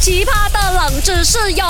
奇葩的冷知识哟！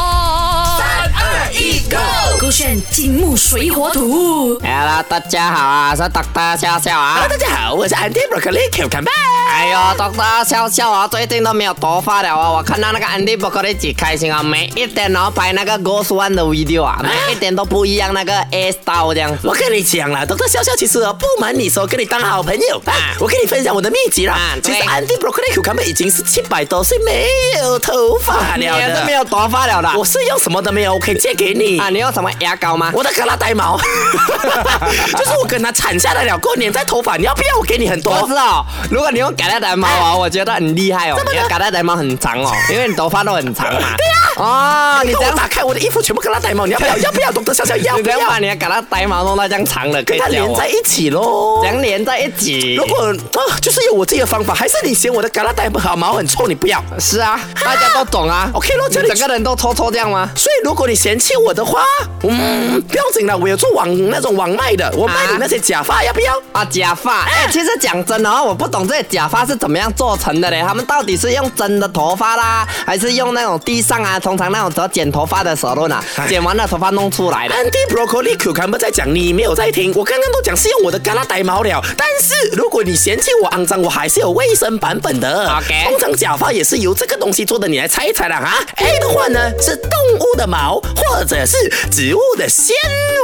三二一，Go！勾选金木水火土。Hello，大家好啊，我是 Doctor 笑笑啊 Hello，。大家好，我是 Andy Broccoli Q 看吧。哎呦，Doctor 笑笑啊，最近都没有头发了啊！我看到那个 Andy Broccoli 几开心啊，每一天然后拍那个 Ghost One 的 video 啊，每一天都不一样，那个 A style 这样子我。跟你讲了，doctor 笑笑其实哦不瞒你说，跟你当好朋友。啊我跟你分享我的秘籍啦。啊其实 Andy Broccoli Q 看吧已经是七百多岁没有头发了的。也是没有头发了的。我是用什么都没有，我可以借给你。啊，你有什么牙膏吗？我的卡拉呆毛，就是我跟他产下来了，给我粘在头发，你要不要？我给你很多。我知道，如果你用嘎拉呆毛啊，我觉得很厉害哦。你的嘎拉呆毛很长哦，因为你头发都很长嘛。对呀。哦，你你这样打开我的衣服，全部给他戴毛，你要不要？要不要？doctor 笑笑要不要你这样把？你的嘎啦呆毛弄到这样长的，可跟它以教我连在一起喽这。样连在一起。如果啊，就是有我自己的方法，还是你嫌我的嘎啦呆毛毛很臭，你不要。是啊，大家都懂啊。OK 咯，你这里整个人都臭臭这样吗？所以如果你嫌弃我的话，嗯，不要紧了，我有做网那种网卖的，我卖你那些假发，要不要？啊，假发，哎、其实讲真的哦，我不懂这些假发是怎么样做成的嘞？他们到底是用真的头发啦，还是用那种地上啊，通常那种只要剪头发的时候呢，哎剪完了头发弄出来的？Andy Broccoli Cucumber 在讲，你没有在听。我刚刚都讲是用我的嘎啦呆毛了，但是如果你嫌弃我肮脏，我还是有卫生版本的。OK 通常假发也是由这个东西做的，你来猜一猜啦哈。A 的话呢是动物的毛，或者是植物的纤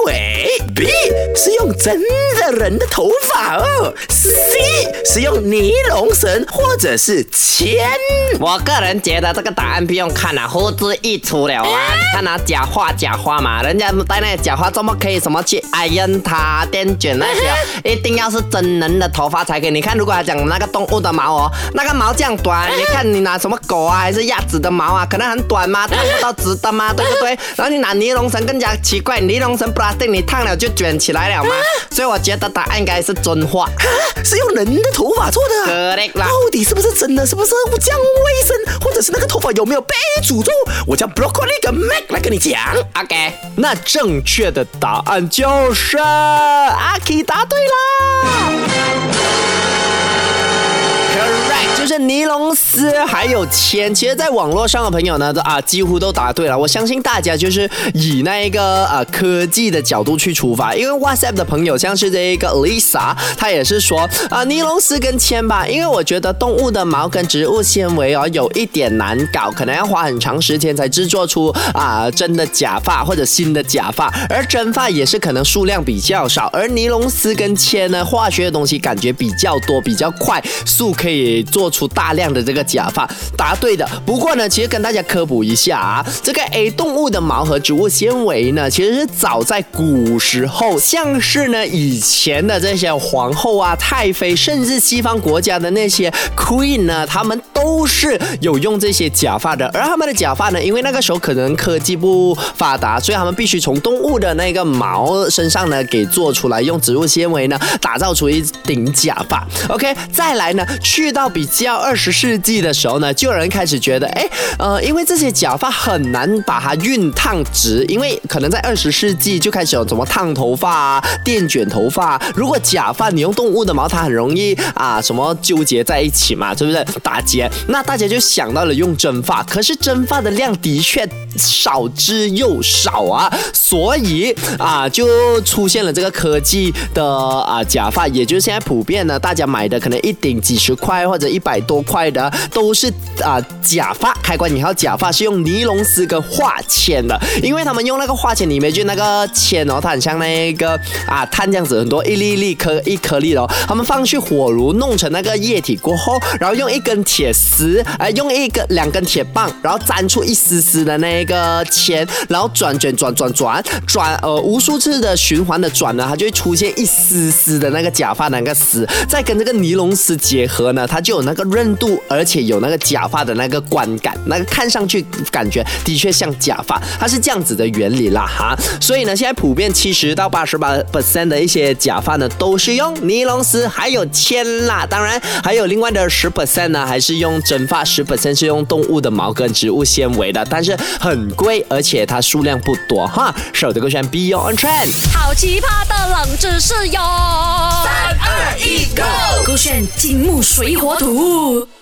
维。B 是用真的人的头发哦。C 是用尼龙绳或者是铅。我个人觉得这个答案不用看了、呼之欲出了啊！你看他，假发假发嘛，人家戴那个假发，怎么可以什么去 iron 它、电卷那些啊？一定要是真人的头发才可以。你看，如果他讲那个动物的毛哦，那个毛这样短，你看你拿什么狗啊，还是鸭子的毛啊，可能很短嘛，烫不到直的嘛，对不对？然后你拿尼龙绳更加奇怪，尼龙绳 plastic 你烫了就卷起来了嘛，所以我觉得答案应该是真话。是用人的头发做的啊。Correct 啦。到底是不是真的？是不是这样卫生？或者是那个头发有没有被诅咒？我叫 Broccoli 跟 Mac 来跟你讲。OK，那正确的答案就是阿 K 答对啦。是尼龙丝还有铅。其实，在网络上的朋友呢，都啊几乎都答对了。我相信大家就是以那一个啊科技的角度去出发，因为 WhatsApp 的朋友像是这一个 Lisa，她也是说啊尼龙丝跟铅吧，因为我觉得动物的毛跟植物纤维哦有一点难搞，可能要花很长时间才制作出啊真的假发或者新的假发，而真发也是可能数量比较少，而尼龙丝跟铅呢化学的东西感觉比较多，比较快速可以做出大量的这个假发。答对的。不过呢，其实跟大家科普一下啊，这个 A 动物的毛和植物纤维呢，其实是早在古时候，像是呢以前的这些皇后啊、太妃，甚至西方国家的那些 queen 呢，他们都是有用这些假发的。而他们的假发呢，因为那个时候可能科技不发达，所以他们必须从动物的那个毛身上呢给做出来，用植物纤维呢打造出一顶假发。OK，再来呢，去到比较到二十世纪的时候呢，就有人开始觉得，哎，呃，因为这些假发很难把它熨烫直，因为可能在二十世纪就开始有什么烫头发啊、电卷头发啊。如果假发你用动物的毛，它很容易啊什么纠结在一起嘛，对不对？打结，那大家就想到了用真发，可是真发的量的确少之又少啊，所以啊就出现了这个科技的啊假发，也就是现在普遍呢，大家买的可能一顶几十块或者一百百多块的都是啊假发，开关引号假发是用尼龙丝跟化纤的，因为他们用那个化纤里面就那个铅哦，它很像那个啊碳这样子，很多一粒粒颗一颗粒的哦，他们放去火炉弄成那个液体过后，然后用一根铁丝，呃，用一个两根铁棒，然后粘出一丝丝的那个铅，然后转转转转转转，呃，无数次的循环的转呢，它就会出现一丝丝的那个假发那个丝，再跟这个尼龙丝结合呢，它就有那个韧度，而且有那个假发的那个观感，那个看上去感觉的确像假发，它是这样子的原理啦哈。所以呢，现在普遍七十到八十八 percent 的一些假发呢，都是用尼龙丝还有铅啦，当然还有另外的十 percent 呢，还是用真发，十 percent 是用动物的毛跟植物纤维的，但是很贵，而且它数量不多哈。手的勾选 Be Your On Trend。好奇葩的冷知识哟！三二一，Go！勾选金木水火土。Ooh.